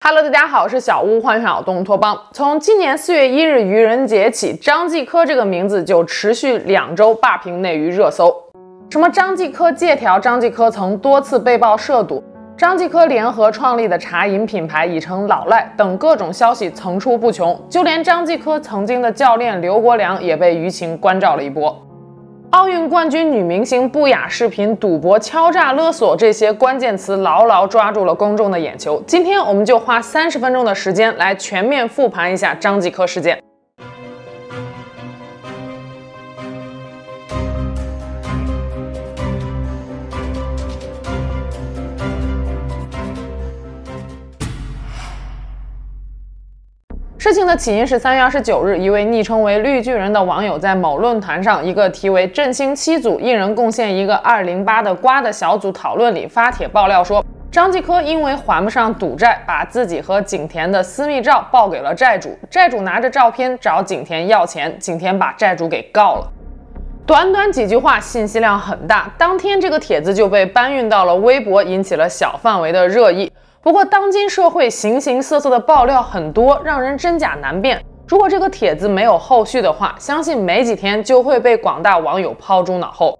Hello，大家好，我是小屋，欢迎来到东托邦。从今年四月一日愚人节起，张继科这个名字就持续两周霸屏内娱热搜。什么张继科借条，张继科曾多次被曝涉赌，张继科联合创立的茶饮品牌已成老赖等各种消息层出不穷，就连张继科曾经的教练刘国梁也被舆情关照了一波。奥运冠军女明星不雅视频、赌博、敲诈勒索这些关键词牢牢抓住了公众的眼球。今天我们就花三十分钟的时间来全面复盘一下张继科事件。事情的起因是三月二十九日，一位昵称为“绿巨人”的网友在某论坛上一个题为“振兴七组，一人贡献一个二零八的瓜”的小组讨论里发帖爆料说，张继科因为还不上赌债，把自己和景甜的私密照爆给了债主，债主拿着照片找景甜要钱，景甜把债主给告了。短短几句话，信息量很大，当天这个帖子就被搬运到了微博，引起了小范围的热议。不过，当今社会形形色色的爆料很多，让人真假难辨。如果这个帖子没有后续的话，相信没几天就会被广大网友抛诸脑后。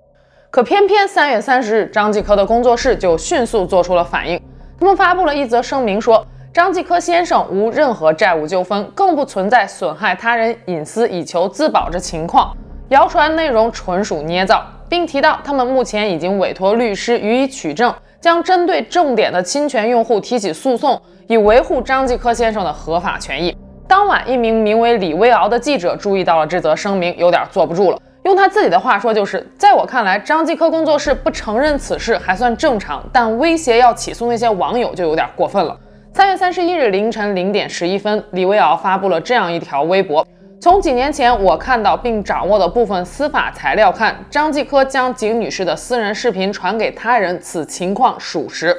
可偏偏三月三十日，张继科的工作室就迅速做出了反应，他们发布了一则声明说，张继科先生无任何债务纠纷，更不存在损害他人隐私以求自保之情况，谣传内容纯属捏造，并提到他们目前已经委托律师予以取证。将针对重点的侵权用户提起诉讼，以维护张继科先生的合法权益。当晚，一名名为李威敖的记者注意到了这则声明，有点坐不住了。用他自己的话说，就是在我看来，张继科工作室不承认此事还算正常，但威胁要起诉那些网友就有点过分了。三月三十一日凌晨零点十一分，李威敖发布了这样一条微博。从几年前我看到并掌握的部分司法材料看，张继科将景女士的私人视频传给他人，此情况属实。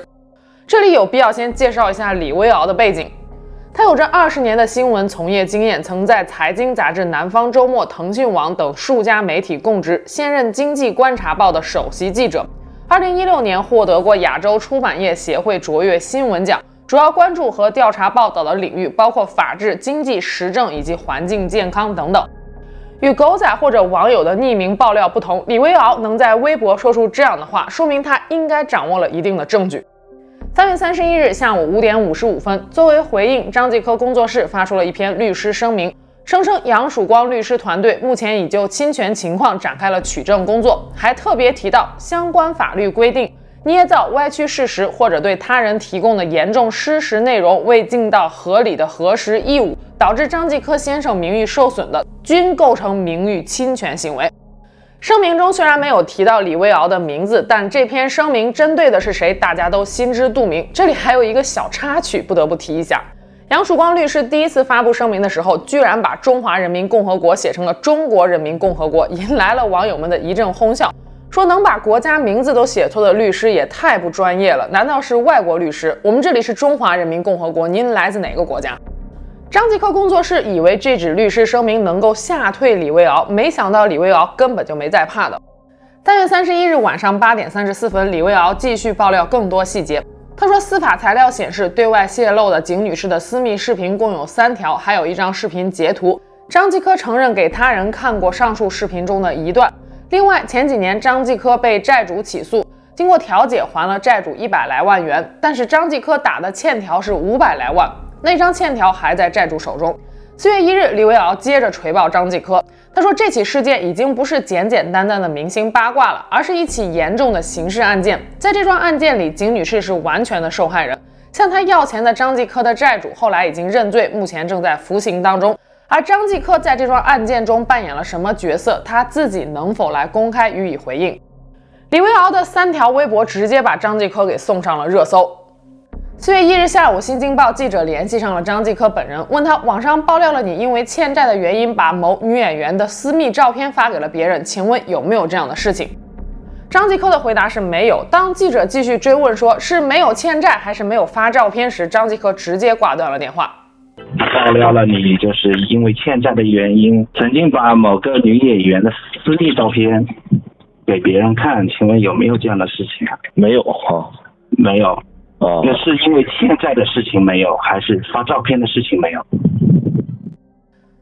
这里有必要先介绍一下李维敖的背景，他有着二十年的新闻从业经验，曾在财经杂志《南方周末》、腾讯网等数家媒体供职，现任《经济观察报》的首席记者。二零一六年获得过亚洲出版业协会卓越新闻奖。主要关注和调查报道的领域包括法治、经济、时政以及环境健康等等。与狗仔或者网友的匿名爆料不同，李维敖能在微博说出这样的话，说明他应该掌握了一定的证据。三月三十一日下午五点五十五分，作为回应，张继科工作室发出了一篇律师声明，声称杨曙光律师团队目前已就侵权情况展开了取证工作，还特别提到相关法律规定。捏造、歪曲事实或者对他人提供的严重失实内容未尽到合理的核实义务，导致张继科先生名誉受损的，均构成名誉侵权行为。声明中虽然没有提到李维敖的名字，但这篇声明针对的是谁，大家都心知肚明。这里还有一个小插曲，不得不提一下：杨曙光律师第一次发布声明的时候，居然把中华人民共和国写成了中国人民共和国，引来了网友们的一阵哄笑。说能把国家名字都写错的律师也太不专业了，难道是外国律师？我们这里是中华人民共和国，您来自哪个国家？张继科工作室以为这纸律师声明能够吓退李维敖，没想到李维敖根本就没在怕的。三月三十一日晚上八点三十四分，李维敖继续爆料更多细节。他说，司法材料显示，对外泄露的景女士的私密视频共有三条，还有一张视频截图。张继科承认给他人看过上述视频中的一段。另外，前几年张继科被债主起诉，经过调解还了债主一百来万元，但是张继科打的欠条是五百来万，那张欠条还在债主手中。四月一日，李维敖接着锤爆张继科，他说这起事件已经不是简简单单的明星八卦了，而是一起严重的刑事案件。在这桩案件里，景女士是完全的受害人，向他要钱的张继科的债主后来已经认罪，目前正在服刑当中。而张继科在这桩案件中扮演了什么角色？他自己能否来公开予以回应？李维敖的三条微博直接把张继科给送上了热搜。四月一日下午，《新京报》记者联系上了张继科本人，问他网上爆料了你因为欠债的原因把某女演员的私密照片发给了别人，请问有没有这样的事情？张继科的回答是没有。当记者继续追问说是没有欠债还是没有发照片时，张继科直接挂断了电话。爆料了你就是因为欠债的原因，曾经把某个女演员的私密照片给别人看，请问有没有这样的事情啊？没有哈，没有。哦，那是因为欠债的事情没有，还是发照片的事情没有？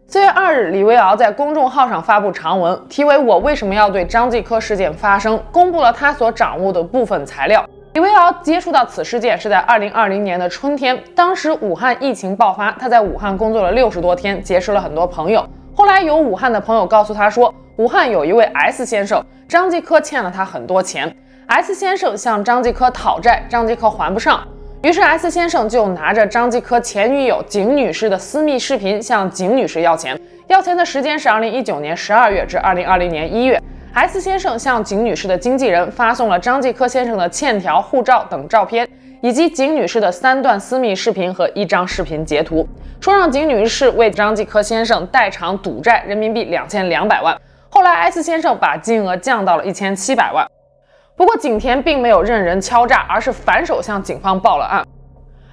四月二日，李维敖在公众号上发布长文，题为“我为什么要对张继科事件发声”，公布了他所掌握的部分材料。李维敖接触到此事件是在二零二零年的春天，当时武汉疫情爆发，他在武汉工作了六十多天，结识了很多朋友。后来有武汉的朋友告诉他说，武汉有一位 S 先生，张继科欠了他很多钱，S 先生向张继科讨债，张继科还不上。于是 S 先生就拿着张继科前女友景女士的私密视频向景女士要钱，要钱的时间是二零一九年十二月至二零二零年一月。S 先生向景女士的经纪人发送了张继科先生的欠条、护照等照片，以及景女士的三段私密视频和一张视频截图，说让景女士为张继科先生代偿赌债人民币两千两百万。后来 S 先生把金额降到了一千七百万。不过景甜并没有任人敲诈，而是反手向警方报了案。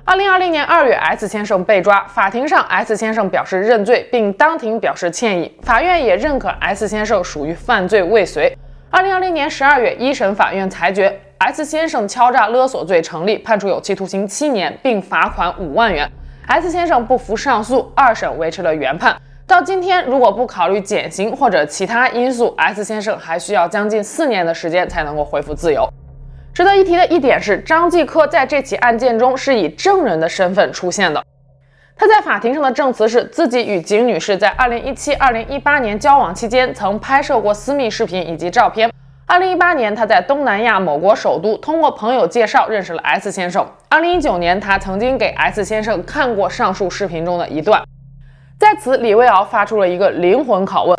二零二零年二月，S 先生被抓，法庭上 S 先生表示认罪，并当庭表示歉意，法院也认可 S 先生属于犯罪未遂。二零二零年十二月，一审法院裁决 S 先生敲诈勒索罪成立，判处有期徒刑七年，并罚款五万元。S 先生不服上诉，二审维持了原判。到今天，如果不考虑减刑或者其他因素，S 先生还需要将近四年的时间才能够恢复自由。值得一提的一点是，张继科在这起案件中是以证人的身份出现的。他在法庭上的证词是自己与景女士在2017、2018年交往期间曾拍摄过私密视频以及照片。2018年，他在东南亚某国首都通过朋友介绍认识了 S 先生。2019年，他曾经给 S 先生看过上述视频中的一段。在此，李卫敖发出了一个灵魂拷问：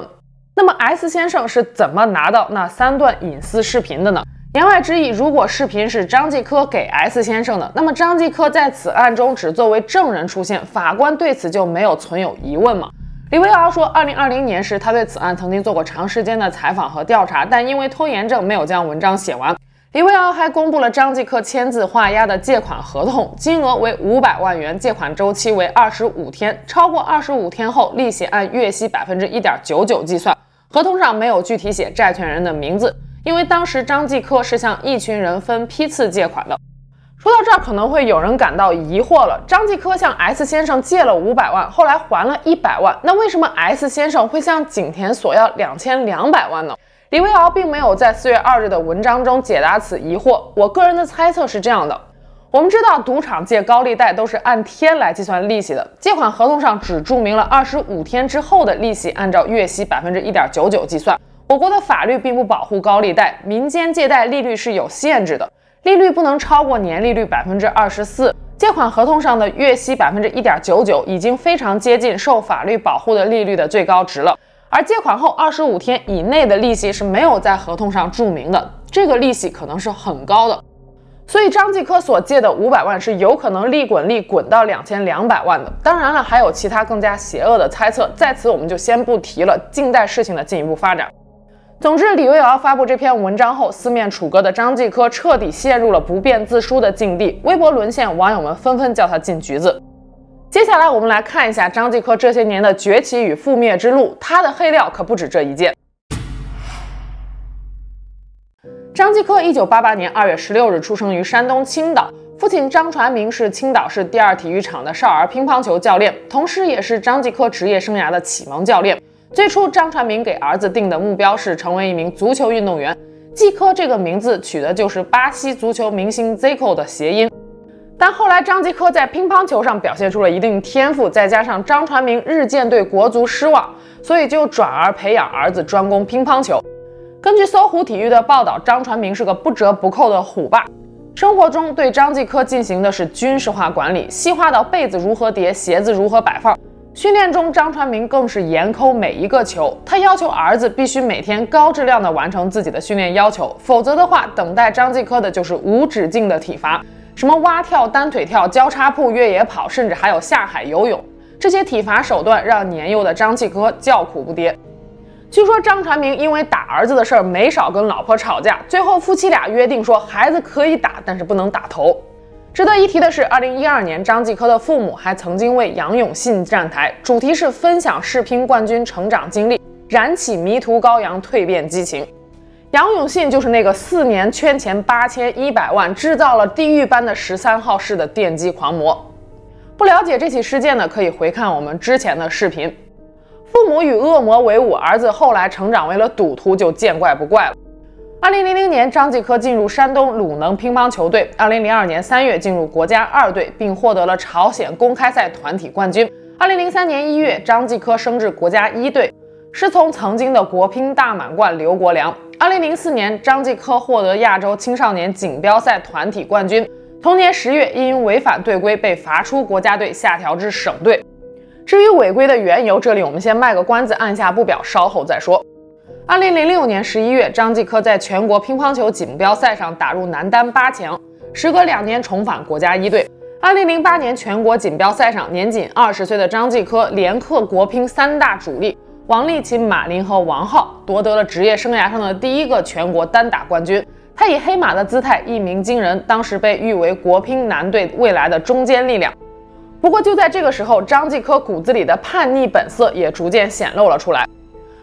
那么 S 先生是怎么拿到那三段隐私视频的呢？言外之意，如果视频是张继科给 S 先生的，那么张继科在此案中只作为证人出现，法官对此就没有存有疑问吗？李维敖说，二零二零年时，他对此案曾经做过长时间的采访和调查，但因为拖延症没有将文章写完。李维敖还公布了张继科签字画押的借款合同，金额为五百万元，借款周期为二十五天，超过二十五天后，利息按月息百分之一点九九计算。合同上没有具体写债权人的名字，因为当时张继科是向一群人分批次借款的。说到这儿，可能会有人感到疑惑了：张继科向 S 先生借了五百万，后来还了一百万，那为什么 S 先生会向景甜索要两千两百万呢？李维敖并没有在四月二日的文章中解答此疑惑。我个人的猜测是这样的：我们知道赌场借高利贷都是按天来计算利息的，借款合同上只注明了二十五天之后的利息按照月息百分之一点九九计算。我国的法律并不保护高利贷，民间借贷利率是有限制的，利率不能超过年利率百分之二十四。借款合同上的月息百分之一点九九已经非常接近受法律保护的利率的最高值了。而借款后二十五天以内的利息是没有在合同上注明的，这个利息可能是很高的，所以张继科所借的五百万是有可能利滚利滚到两千两百万的。当然了，还有其他更加邪恶的猜测，在此我们就先不提了，静待事情的进一步发展。总之，李维敖发布这篇文章后，四面楚歌的张继科彻底陷入了不辩自输的境地，微博沦陷，网友们纷纷叫他进局子。接下来我们来看一下张继科这些年的崛起与覆灭之路，他的黑料可不止这一件。张继科一九八八年二月十六日出生于山东青岛，父亲张传明是青岛市第二体育场的少儿乒乓球教练，同时也是张继科职业生涯的启蒙教练。最初，张传明给儿子定的目标是成为一名足球运动员，继科这个名字取的就是巴西足球明星 Zico 的谐音。但后来张继科在乒乓球上表现出了一定天赋，再加上张传明日渐对国足失望，所以就转而培养儿子专攻乒乓球。根据搜狐体育的报道，张传明是个不折不扣的虎爸，生活中对张继科进行的是军事化管理，细化到被子如何叠、鞋子如何摆放。训练中，张传明更是严抠每一个球，他要求儿子必须每天高质量地完成自己的训练要求，否则的话，等待张继科的就是无止境的体罚。什么蛙跳、单腿跳、交叉步、越野跑，甚至还有下海游泳，这些体罚手段让年幼的张继科叫苦不迭。据说张传明因为打儿子的事儿没少跟老婆吵架，最后夫妻俩约定说孩子可以打，但是不能打头。值得一提的是，二零一二年张继科的父母还曾经为杨永信站台，主题是分享世乒冠军成长经历，燃起迷途羔羊蜕变激情。杨永信就是那个四年圈钱八千一百万，制造了地狱般的十三号室的电击狂魔。不了解这起事件的，可以回看我们之前的视频。父母与恶魔为伍，儿子后来成长为了赌徒，就见怪不怪了。二零零零年，张继科进入山东鲁能乒乓球队。二零零二年三月，进入国家二队，并获得了朝鲜公开赛团体冠军。二零零三年一月，张继科升至国家一队，师从曾经的国乒大满贯刘国梁。二零零四年，张继科获得亚洲青少年锦标赛团体冠军。同年十月，因违反队规被罚出国家队，下调至省队。至于违规的缘由，这里我们先卖个关子，按下不表，稍后再说。二零零六年十一月，张继科在全国乒乓球锦标赛上打入男单八强，时隔两年重返国家一队。二零零八年全国锦标赛上，年仅二十岁的张继科连克国乒三大主力王励勤、马琳和王皓，夺得了职业生涯上的第一个全国单打冠军。他以黑马的姿态一鸣惊人，当时被誉为国乒男队未来的中坚力量。不过就在这个时候，张继科骨子里的叛逆本色也逐渐显露了出来。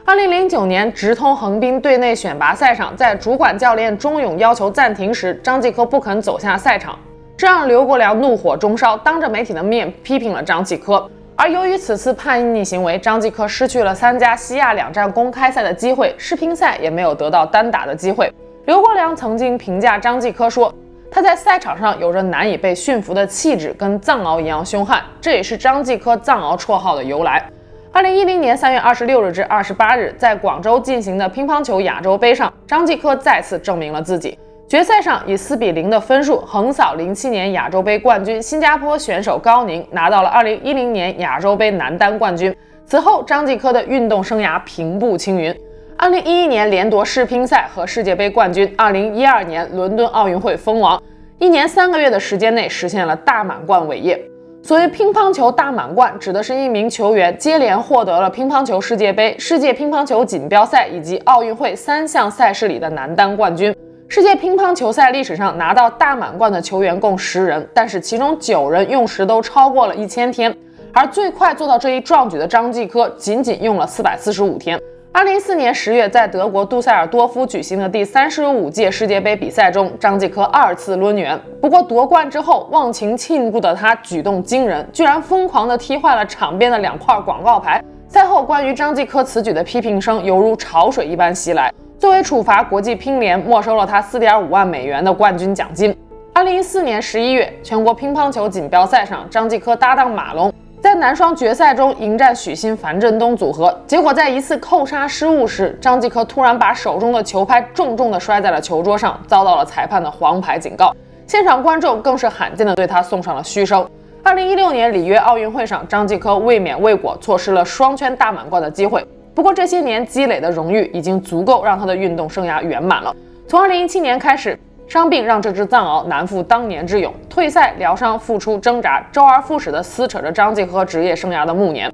二零零九年直通横滨队内选拔赛上，在主管教练钟勇要求暂停时，张继科不肯走下赛场，这让刘国梁怒火中烧，当着媒体的面批评了张继科。而由于此次叛逆行为，张继科失去了参加西亚两站公开赛的机会，世乒赛也没有得到单打的机会。刘国梁曾经评价张继科说：“他在赛场上有着难以被驯服的气质，跟藏獒一样凶悍，这也是张继科藏獒绰号的由来。”二零一零年三月二十六日至二十八日，在广州进行的乒乓球亚洲杯上，张继科再次证明了自己。决赛上以四比零的分数横扫零七年亚洲杯冠军新加坡选手高宁，拿到了二零一零年亚洲杯男单冠军。此后，张继科的运动生涯平步青云。二零一一年连夺世乒赛和世界杯冠军，二零一二年伦敦奥运会封王，一年三个月的时间内实现了大满贯伟业。所谓乒乓球大满贯，指的是一名球员接连获得了乒乓球世界杯、世界乒乓球锦标赛以及奥运会三项赛事里的男单冠军。世界乒乓球赛历史上拿到大满贯的球员共十人，但是其中九人用时都超过了一千天，而最快做到这一壮举的张继科，仅仅用了四百四十五天。二零一四年十月，在德国杜塞尔多夫举行的第三十五届世界杯比赛中，张继科二次抡圆。不过夺冠之后，忘情庆祝的他举动惊人，居然疯狂地踢坏了场边的两块广告牌。赛后，关于张继科此举的批评声犹如潮水一般袭来。作为处罚，国际乒联没收了他四点五万美元的冠军奖金。二零一四年十一月，全国乒乓球锦标赛上，张继科搭档马龙。在男双决赛中迎战许昕樊振东组合，结果在一次扣杀失误时，张继科突然把手中的球拍重重地摔在了球桌上，遭到了裁判的黄牌警告。现场观众更是罕见地对他送上了嘘声。二零一六年里约奥运会上，张继科卫冕未果，错失了双圈大满贯的机会。不过这些年积累的荣誉已经足够让他的运动生涯圆满了。从二零一七年开始。伤病让这只藏獒难复当年之勇，退赛疗伤，复出挣扎，周而复始地撕扯着张继科职业生涯的暮年。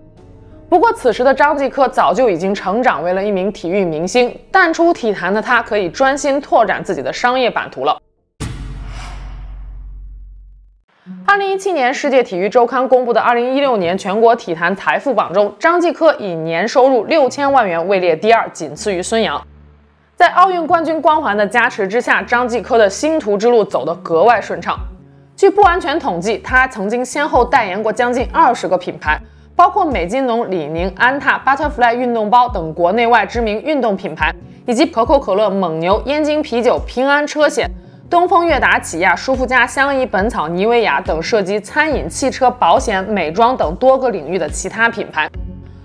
不过，此时的张继科早就已经成长为了一名体育明星，淡出体坛的他可以专心拓展自己的商业版图了。二零一七年，世界体育周刊公布的二零一六年全国体坛财富榜中，张继科以年收入六千万元位列第二，仅次于孙杨。在奥运冠军光环的加持之下，张继科的星途之路走得格外顺畅。据不完全统计，他曾经先后代言过将近二十个品牌，包括美津浓、李宁、安踏、Butterfly 运动包等国内外知名运动品牌，以及可口可乐、蒙牛、燕京啤酒、平安车险、东风悦达起亚、舒肤佳、相宜、本草、妮维雅等涉及餐饮、汽车、保险、美妆等多个领域的其他品牌。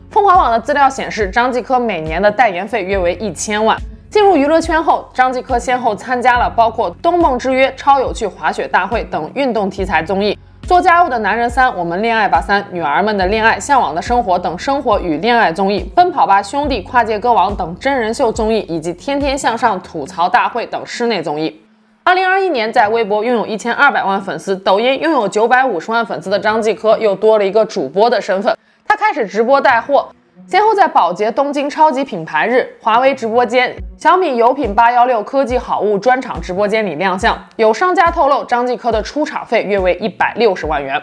凤凰网的资料显示，张继科每年的代言费约为一千万。进入娱乐圈后，张继科先后参加了包括《东梦之约》《超有趣滑雪大会》等运动题材综艺，《做家务的男人三》《我们恋爱吧三》《女儿们的恋爱》《向往的生活》等生活与恋爱综艺，《奔跑吧兄弟》《跨界歌王》等真人秀综艺，以及《天天向上》《吐槽大会》等室内综艺。二零二一年，在微博拥有一千二百万粉丝，抖音拥有九百五十万粉丝的张继科又多了一个主播的身份，他开始直播带货。先后在宝洁东京超级品牌日、华为直播间、小米有品八幺六科技好物专场直播间里亮相。有商家透露，张继科的出场费约为一百六十万元。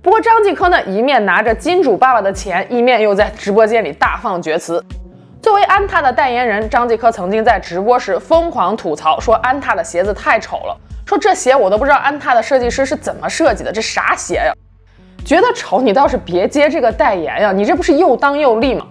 不过，张继科呢，一面拿着金主爸爸的钱，一面又在直播间里大放厥词。作为安踏的代言人，张继科曾经在直播时疯狂吐槽，说安踏的鞋子太丑了，说这鞋我都不知道安踏的设计师是怎么设计的，这啥鞋呀？觉得丑你倒是别接这个代言呀，你这不是又当又立吗？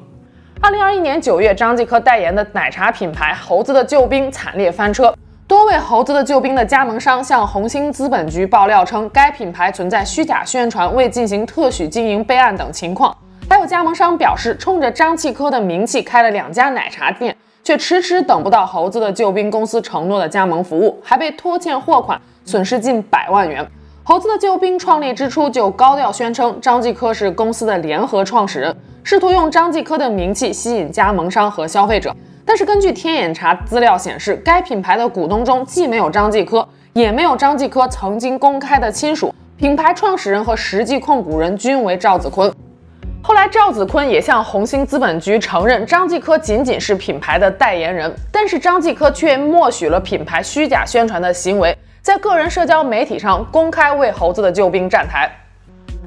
二零二一年九月，张继科代言的奶茶品牌猴子的救兵惨烈翻车，多位猴子的救兵的加盟商向红星资本局爆料称，该品牌存在虚假宣传、未进行特许经营备案等情况。还有加盟商表示，冲着张继科的名气开了两家奶茶店，却迟迟等不到猴子的救兵公司承诺的加盟服务，还被拖欠货款，损失近百万元。猴子的救兵创立之初就高调宣称张继科是公司的联合创始人，试图用张继科的名气吸引加盟商和消费者。但是根据天眼查资料显示，该品牌的股东中既没有张继科，也没有张继科曾经公开的亲属，品牌创始人和实际控股人均为赵子坤。后来，赵子坤也向红星资本局承认，张继科仅仅是品牌的代言人，但是张继科却默许了品牌虚假宣传的行为，在个人社交媒体上公开为猴子的救兵站台。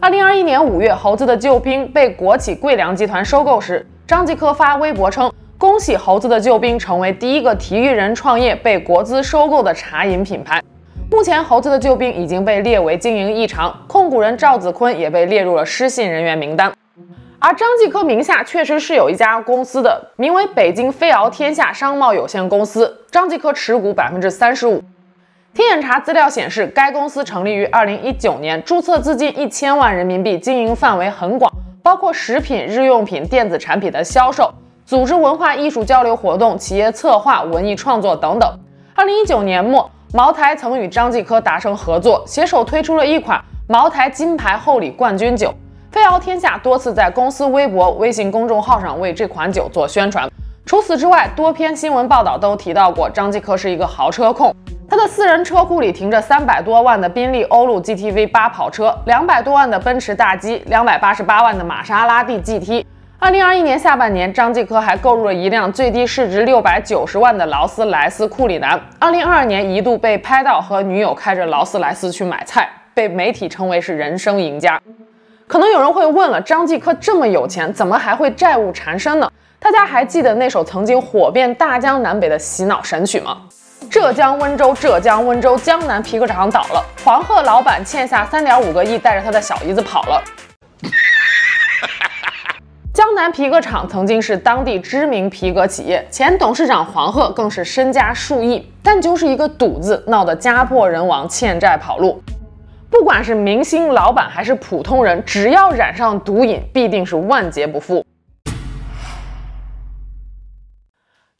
二零二一年五月，猴子的救兵被国企贵粮集团收购时，张继科发微博称：“恭喜猴子的救兵成为第一个体育人创业被国资收购的茶饮品牌。”目前，猴子的救兵已经被列为经营异常，控股人赵子坤也被列入了失信人员名单。而张继科名下确实是有一家公司的，名为北京飞翱天下商贸有限公司，张继科持股百分之三十五。天眼查资料显示，该公司成立于二零一九年，注册资金一千万人民币，经营范围很广，包括食品、日用品、电子产品的销售，组织文化艺术交流活动、企业策划、文艺创作等等。二零一九年末，茅台曾与张继科达成合作，携手推出了一款茅台金牌厚礼冠军酒。飞翱天下多次在公司微博、微信公众号上为这款酒做宣传。除此之外，多篇新闻报道都提到过张继科是一个豪车控。他的私人车库里停着三百多万的宾利欧陆 GTV 八跑车，两百多万的奔驰大 G，两百八十八万的玛莎拉蒂 GT。二零二一年下半年，张继科还购入了一辆最低市值六百九十万的劳斯莱斯库里南。二零二二年一度被拍到和女友开着劳斯莱斯去买菜，被媒体称为是人生赢家。可能有人会问了，张继科这么有钱，怎么还会债务缠身呢？大家还记得那首曾经火遍大江南北的洗脑神曲吗？浙江温州，浙江温州，江南皮革厂倒了，黄鹤老板欠下三点五个亿，带着他的小姨子跑了。江南皮革厂曾经是当地知名皮革企业，前董事长黄鹤更是身家数亿，但就是一个赌字，闹得家破人亡，欠债跑路。不管是明星、老板还是普通人，只要染上毒瘾，必定是万劫不复。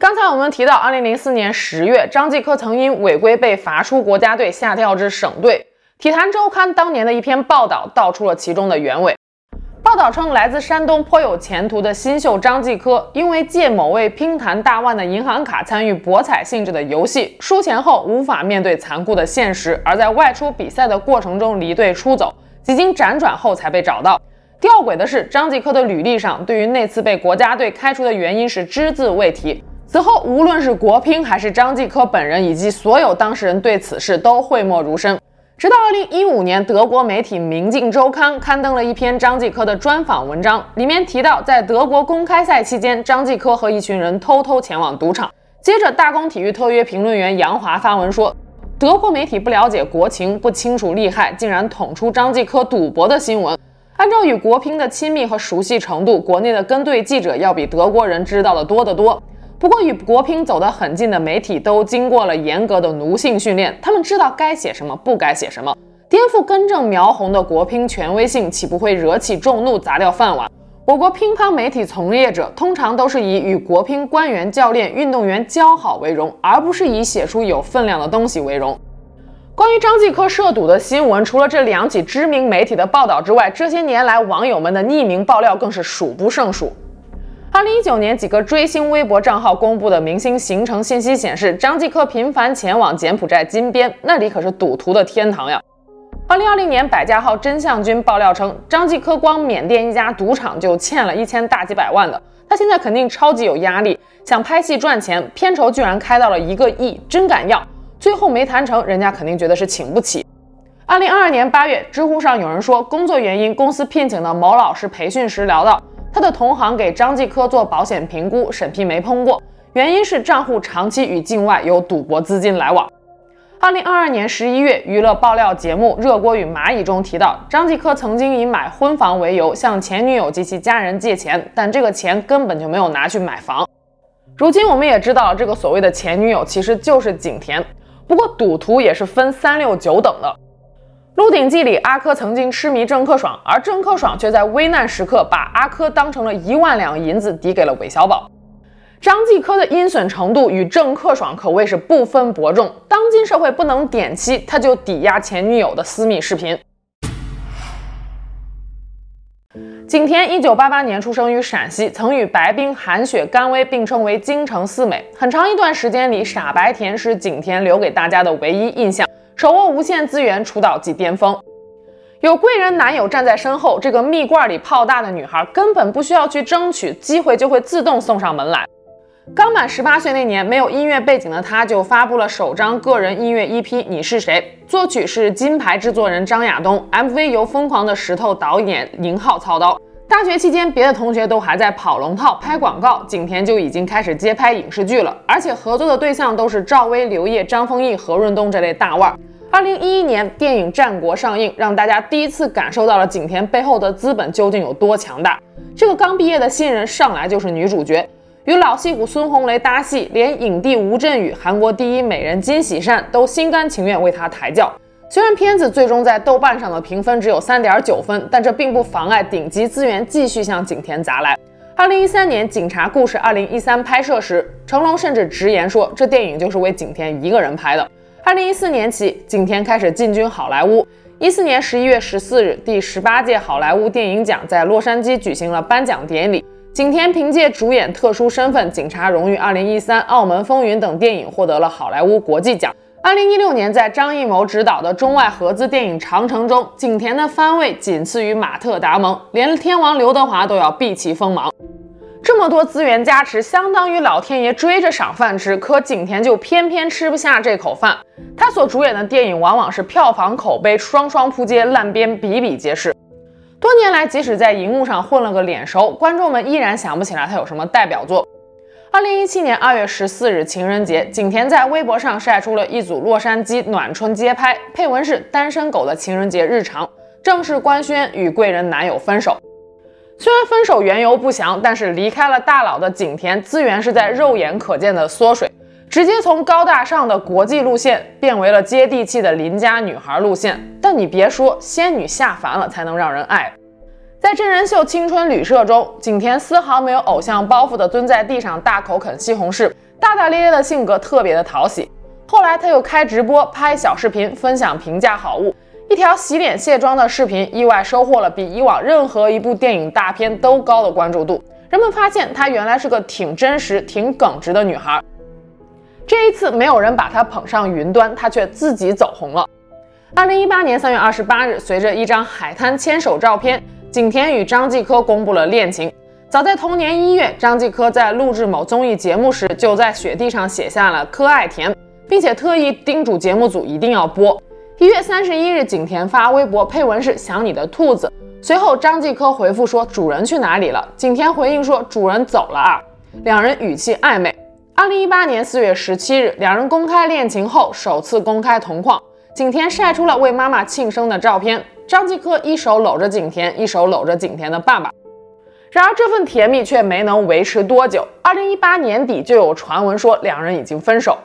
刚才我们提到，二零零四年十月，张继科曾因违规被罚出国家队，下调至省队。体坛周刊当年的一篇报道道出了其中的原委。报道称，来自山东颇有前途的新秀张继科，因为借某位乒坛大腕的银行卡参与博彩性质的游戏，输钱后无法面对残酷的现实，而在外出比赛的过程中离队出走，几经辗转后才被找到。吊诡的是，张继科的履历上对于那次被国家队开除的原因是只字未提。此后，无论是国乒还是张继科本人以及所有当事人对此事都讳莫如深。直到二零一五年，德国媒体《明镜周刊》刊登了一篇张继科的专访文章，里面提到，在德国公开赛期间，张继科和一群人偷偷前往赌场。接着，大公体育特约评论员杨华发文说，德国媒体不了解国情，不清楚利害，竟然捅出张继科赌博的新闻。按照与国乒的亲密和熟悉程度，国内的跟队记者要比德国人知道的多得多。不过，与国乒走得很近的媒体都经过了严格的奴性训练，他们知道该写什么，不该写什么。颠覆根正苗红的国乒权威性，岂不会惹起众怒，砸掉饭碗？我国乒乓媒体从业者通常都是以与国乒官员、教练、运动员交好为荣，而不是以写出有分量的东西为荣。关于张继科涉赌的新闻，除了这两起知名媒体的报道之外，这些年来网友们的匿名爆料更是数不胜数。二零一九年，几个追星微博账号公布的明星行程信息显示，张继科频繁前往柬埔寨金边，那里可是赌徒的天堂呀。二零二零年，百家号真相君爆料称，张继科光缅甸一家赌场就欠了一千大几百万的，他现在肯定超级有压力，想拍戏赚钱，片酬居然开到了一个亿，真敢要！最后没谈成，人家肯定觉得是请不起。二零二二年八月，知乎上有人说，工作原因，公司聘请的某老师培训时聊到。他的同行给张继科做保险评估，审批没通过，原因是账户长期与境外有赌博资金来往。二零二二年十一月，娱乐爆料节目《热锅与蚂蚁》中提到，张继科曾经以买婚房为由向前女友及其家人借钱，但这个钱根本就没有拿去买房。如今我们也知道，这个所谓的前女友其实就是景甜。不过赌徒也是分三六九等的。《鹿鼎记》里，阿珂曾经痴迷郑克爽，而郑克爽却在危难时刻把阿珂当成了一万两银子抵给了韦小宝。张继科的阴损程度与郑克爽可谓是不分伯仲。当今社会不能点妻，他就抵押前女友的私密视频。景甜一九八八年出生于陕西，曾与白冰、韩雪、甘薇并称为京城四美。很长一段时间里，傻白甜是景甜留给大家的唯一印象。手握无限资源，出道即巅峰，有贵人男友站在身后，这个蜜罐里泡大的女孩根本不需要去争取，机会就会自动送上门来。刚满十八岁那年，没有音乐背景的她就发布了首张个人音乐 EP《你是谁》，作曲是金牌制作人张亚东，MV 由疯狂的石头导演宁浩操刀。大学期间，别的同学都还在跑龙套、拍广告，景甜就已经开始接拍影视剧了，而且合作的对象都是赵薇、刘烨、张丰毅、何润东这类大腕儿。二零一一年，电影《战国》上映，让大家第一次感受到了景甜背后的资本究竟有多强大。这个刚毕业的新人上来就是女主角，与老戏骨孙红雷搭戏，连影帝吴镇宇、韩国第一美人金喜善都心甘情愿为她抬轿。虽然片子最终在豆瓣上的评分只有三点九分，但这并不妨碍顶级资源继续向景甜砸来。二零一三年《警察故事》二零一三拍摄时，成龙甚至直言说，这电影就是为景甜一个人拍的。二零一四年起，景甜开始进军好莱坞。一四年十一月十四日，第十八届好莱坞电影奖在洛杉矶举行了颁奖典礼，景甜凭借主演特殊身份、警察荣誉、二零一三澳门风云等电影获得了好莱坞国际奖。二零一六年，在张艺谋执导的中外合资电影《长城》中，景甜的番位仅次于马特·达蒙，连天王刘德华都要避其锋芒。这么多资源加持，相当于老天爷追着赏饭吃，可景甜就偏偏吃不下这口饭。她所主演的电影往往是票房口碑双双扑街，烂片比比皆是。多年来，即使在荧幕上混了个脸熟，观众们依然想不起来她有什么代表作。二零一七年二月十四日情人节，景甜在微博上晒出了一组洛杉矶暖春街拍，配文是“单身狗的情人节日常”，正式官宣与贵人男友分手。虽然分手缘由不详，但是离开了大佬的景甜资源是在肉眼可见的缩水，直接从高大上的国际路线变为了接地气的邻家女孩路线。但你别说，仙女下凡了才能让人爱。在真人秀《青春旅社》中，景甜丝毫没有偶像包袱的蹲在地上大口啃西红柿，大大咧咧的性格特别的讨喜。后来他又开直播拍小视频，分享平价好物，一条洗脸卸妆的视频意外收获了比以往任何一部电影大片都高的关注度。人们发现她原来是个挺真实、挺耿直的女孩。这一次没有人把她捧上云端，她却自己走红了。二零一八年三月二十八日，随着一张海滩牵手照片。景甜与张继科公布了恋情。早在同年一月，张继科在录制某综艺节目时，就在雪地上写下了“柯爱甜”，并且特意叮嘱节目组一定要播。一月三十一日，景甜发微博配文是“想你的兔子”，随后张继科回复说“主人去哪里了”，景甜回应说“主人走了啊”，两人语气暧昧。二零一八年四月十七日，两人公开恋情后，首次公开同框，景甜晒出了为妈妈庆生的照片。张继科一手搂着景甜，一手搂着景甜的爸爸。然而这份甜蜜却没能维持多久。二零一八年底就有传闻说两人已经分手。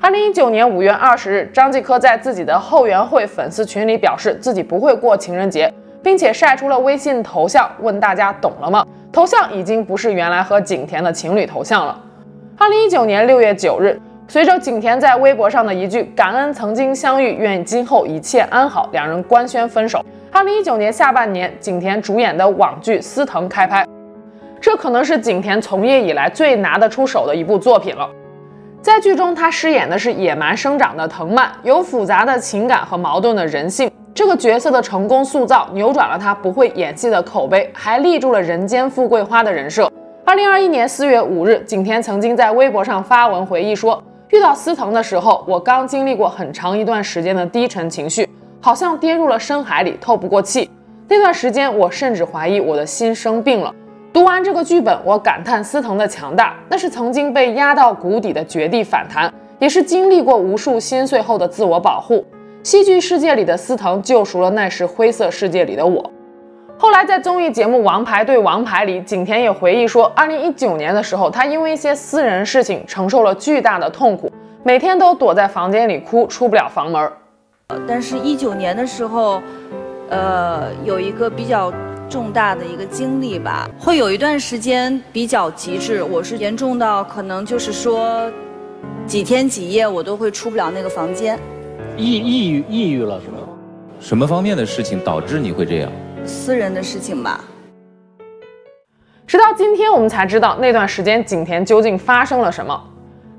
二零一九年五月二十日，张继科在自己的后援会粉丝群里表示自己不会过情人节，并且晒出了微信头像，问大家懂了吗？头像已经不是原来和景甜的情侣头像了。二零一九年六月九日。随着景甜在微博上的一句“感恩曾经相遇，愿今后一切安好”，两人官宣分手。二零一九年下半年，景甜主演的网剧《司藤》开拍，这可能是景甜从业以来最拿得出手的一部作品了。在剧中，她饰演的是野蛮生长的藤蔓，有复杂的情感和矛盾的人性。这个角色的成功塑造，扭转了她不会演戏的口碑，还立住了人间富贵花的人设。二零二一年四月五日，景甜曾经在微博上发文回忆说。遇到司藤的时候，我刚经历过很长一段时间的低沉情绪，好像跌入了深海里透不过气。那段时间，我甚至怀疑我的心生病了。读完这个剧本，我感叹司藤的强大，那是曾经被压到谷底的绝地反弹，也是经历过无数心碎后的自我保护。戏剧世界里的司藤救赎了那时灰色世界里的我。后来在综艺节目《王牌对王牌》里，景甜也回忆说，二零一九年的时候，她因为一些私人事情承受了巨大的痛苦，每天都躲在房间里哭，出不了房门。但是，一九年的时候，呃，有一个比较重大的一个经历吧，会有一段时间比较极致，我是严重到可能就是说，几天几夜我都会出不了那个房间。抑抑郁抑郁了是吗？什么方面的事情导致你会这样？私人的事情吧。直到今天，我们才知道那段时间景甜究竟发生了什么。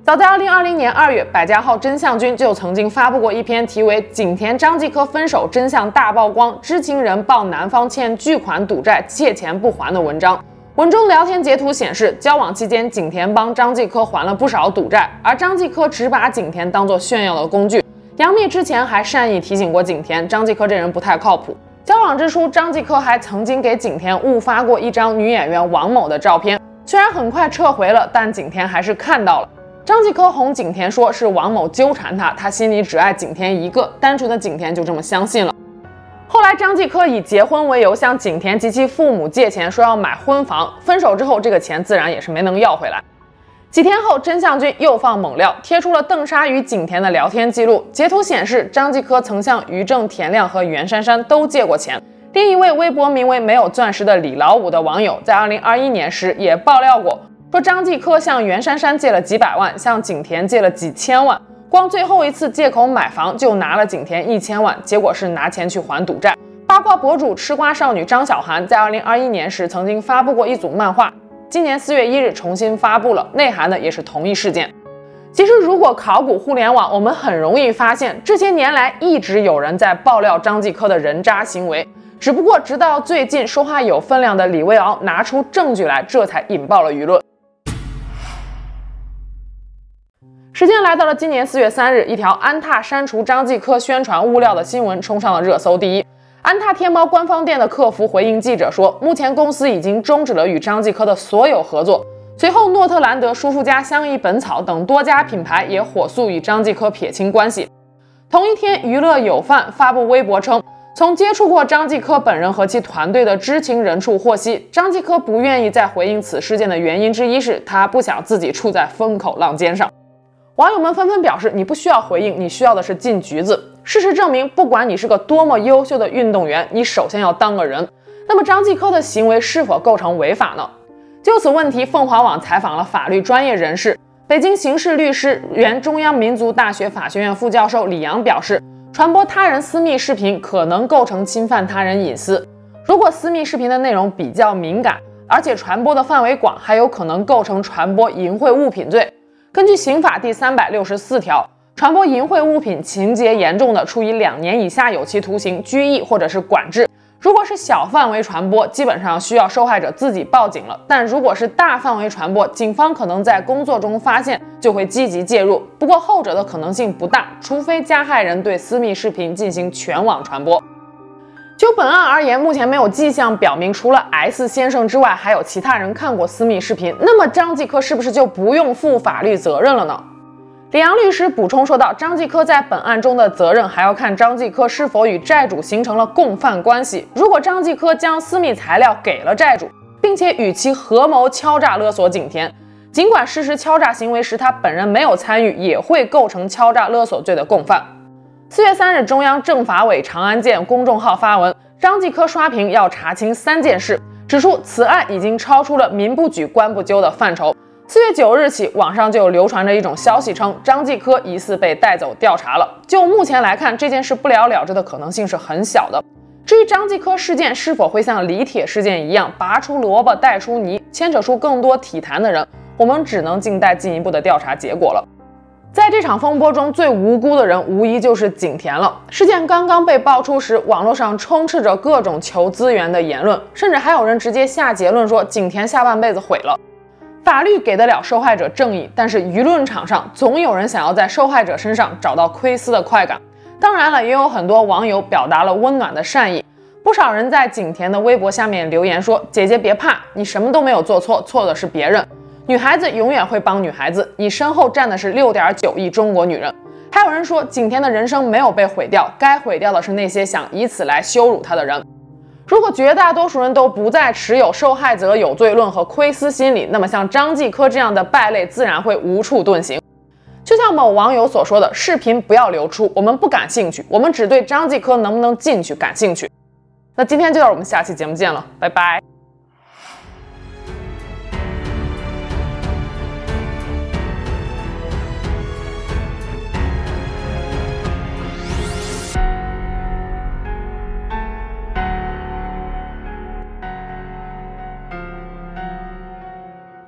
早在2020年2月，百家号真相君就曾经发布过一篇题为《景甜张继科分手真相大曝光，知情人曝男方欠巨款赌债，借钱不还》的文章。文中聊天截图显示，交往期间景甜帮张继科还了不少赌债，而张继科只把景甜当作炫耀的工具。杨幂之前还善意提醒过景甜，张继科这人不太靠谱。交往之初，张继科还曾经给景甜误发过一张女演员王某的照片，虽然很快撤回了，但景甜还是看到了。张继科哄景甜说是王某纠缠他，他心里只爱景甜一个，单纯的景甜就这么相信了。后来张继科以结婚为由向景甜及其父母借钱，说要买婚房。分手之后，这个钱自然也是没能要回来。几天后，真相君又放猛料，贴出了邓莎与景甜的聊天记录。截图显示，张继科曾向于正、田亮和袁姗姗都借过钱。另一位微博名为“没有钻石的李老五”的网友，在二零二一年时也爆料过，说张继科向袁姗姗借了几百万，向景甜借了几千万。光最后一次借口买房就拿了景甜一千万，结果是拿钱去还赌债。八卦博主吃瓜少女张小涵在二零二一年时曾经发布过一组漫画。今年四月一日重新发布了，内涵的也是同一事件。其实，如果考古互联网，我们很容易发现，这些年来一直有人在爆料张继科的人渣行为，只不过直到最近说话有分量的李卫敖拿出证据来，这才引爆了舆论。时间来到了今年四月三日，一条安踏删除张继科宣传物料的新闻冲上了热搜第一。安踏天猫官方店的客服回应记者说，目前公司已经终止了与张继科的所有合作。随后，诺特兰德、舒肤佳、相宜本草等多家品牌也火速与张继科撇清关系。同一天，娱乐有范发布微博称，从接触过张继科本人和其团队的知情人处获悉，张继科不愿意再回应此事件的原因之一是他不想自己处在风口浪尖上。网友们纷纷表示，你不需要回应，你需要的是进局子。事实证明，不管你是个多么优秀的运动员，你首先要当个人。那么张继科的行为是否构成违法呢？就此问题，凤凰网采访了法律专业人士，北京刑事律师、原中央民族大学法学院副教授李阳表示，传播他人私密视频可能构成侵犯他人隐私。如果私密视频的内容比较敏感，而且传播的范围广，还有可能构成传播淫秽物品罪。根据刑法第三百六十四条。传播淫秽物品情节严重的，处以两年以下有期徒刑、拘役或者是管制。如果是小范围传播，基本上需要受害者自己报警了。但如果是大范围传播，警方可能在工作中发现，就会积极介入。不过后者的可能性不大，除非加害人对私密视频进行全网传播。就本案而言，目前没有迹象表明除了 S 先生之外，还有其他人看过私密视频。那么张继科是不是就不用负法律责任了呢？李阳律师补充说道：“张继科在本案中的责任还要看张继科是否与债主形成了共犯关系。如果张继科将私密材料给了债主，并且与其合谋敲诈勒索景田，尽管事实敲诈行为时他本人没有参与，也会构成敲诈勒索罪的共犯。”四月三日，中央政法委长安县公众号发文，张继科刷屏要查清三件事，指出此案已经超出了民不举、官不究的范畴。四月九日起，网上就流传着一种消息，称张继科疑似被带走调查了。就目前来看，这件事不了了之的可能性是很小的。至于张继科事件是否会像李铁事件一样拔出萝卜带出泥，牵扯出更多体坛的人，我们只能静待进一步的调查结果了。在这场风波中最无辜的人，无疑就是景甜了。事件刚刚被爆出时，网络上充斥着各种求资源的言论，甚至还有人直接下结论说景甜下半辈子毁了。法律给得了受害者正义，但是舆论场上总有人想要在受害者身上找到窥私的快感。当然了，也有很多网友表达了温暖的善意。不少人在景甜的微博下面留言说：“姐姐别怕，你什么都没有做错，错的是别人。女孩子永远会帮女孩子，你身后站的是六点九亿中国女人。”还有人说景甜的人生没有被毁掉，该毁掉的是那些想以此来羞辱她的人。如果绝大多数人都不再持有受害者有罪论和窥私心理，那么像张继科这样的败类自然会无处遁形。就像某网友所说的：“视频不要流出，我们不感兴趣，我们只对张继科能不能进去感兴趣。”那今天就到，我们下期节目见了，拜拜。